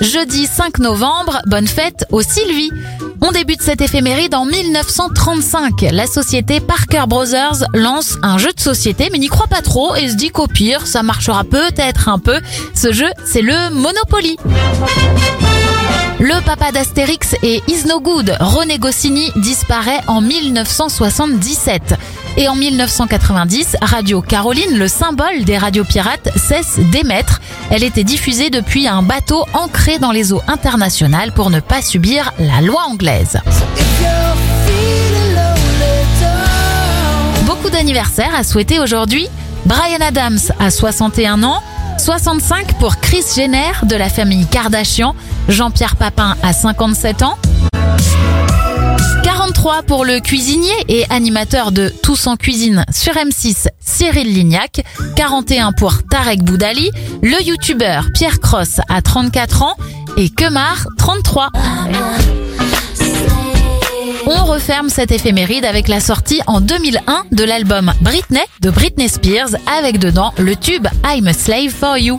jeudi 5 novembre, bonne fête aux Sylvie. On débute cette éphéméride en 1935. La société Parker Brothers lance un jeu de société mais n'y croit pas trop et se dit qu'au pire, ça marchera peut-être un peu. Ce jeu, c'est le Monopoly. Le papa d'Astérix et Is No Good, René Goscinny, disparaît en 1977. Et en 1990, Radio Caroline, le symbole des radios pirates, cesse d'émettre. Elle était diffusée depuis un bateau ancré dans les eaux internationales pour ne pas subir la loi anglaise. Beaucoup d'anniversaires à souhaiter aujourd'hui. Brian Adams a 61 ans, 65 pour Chris Jenner de la famille Kardashian, Jean-Pierre Papin a 57 ans, 43 pour le cuisinier et animateur de Tous en cuisine sur M6, Cyril Lignac, 41 pour Tarek Boudali, le youtubeur Pierre Cross a 34 ans et Kemar 33. On referme cette éphéméride avec la sortie en 2001 de l'album Britney de Britney Spears avec dedans le tube I'm a Slave for You.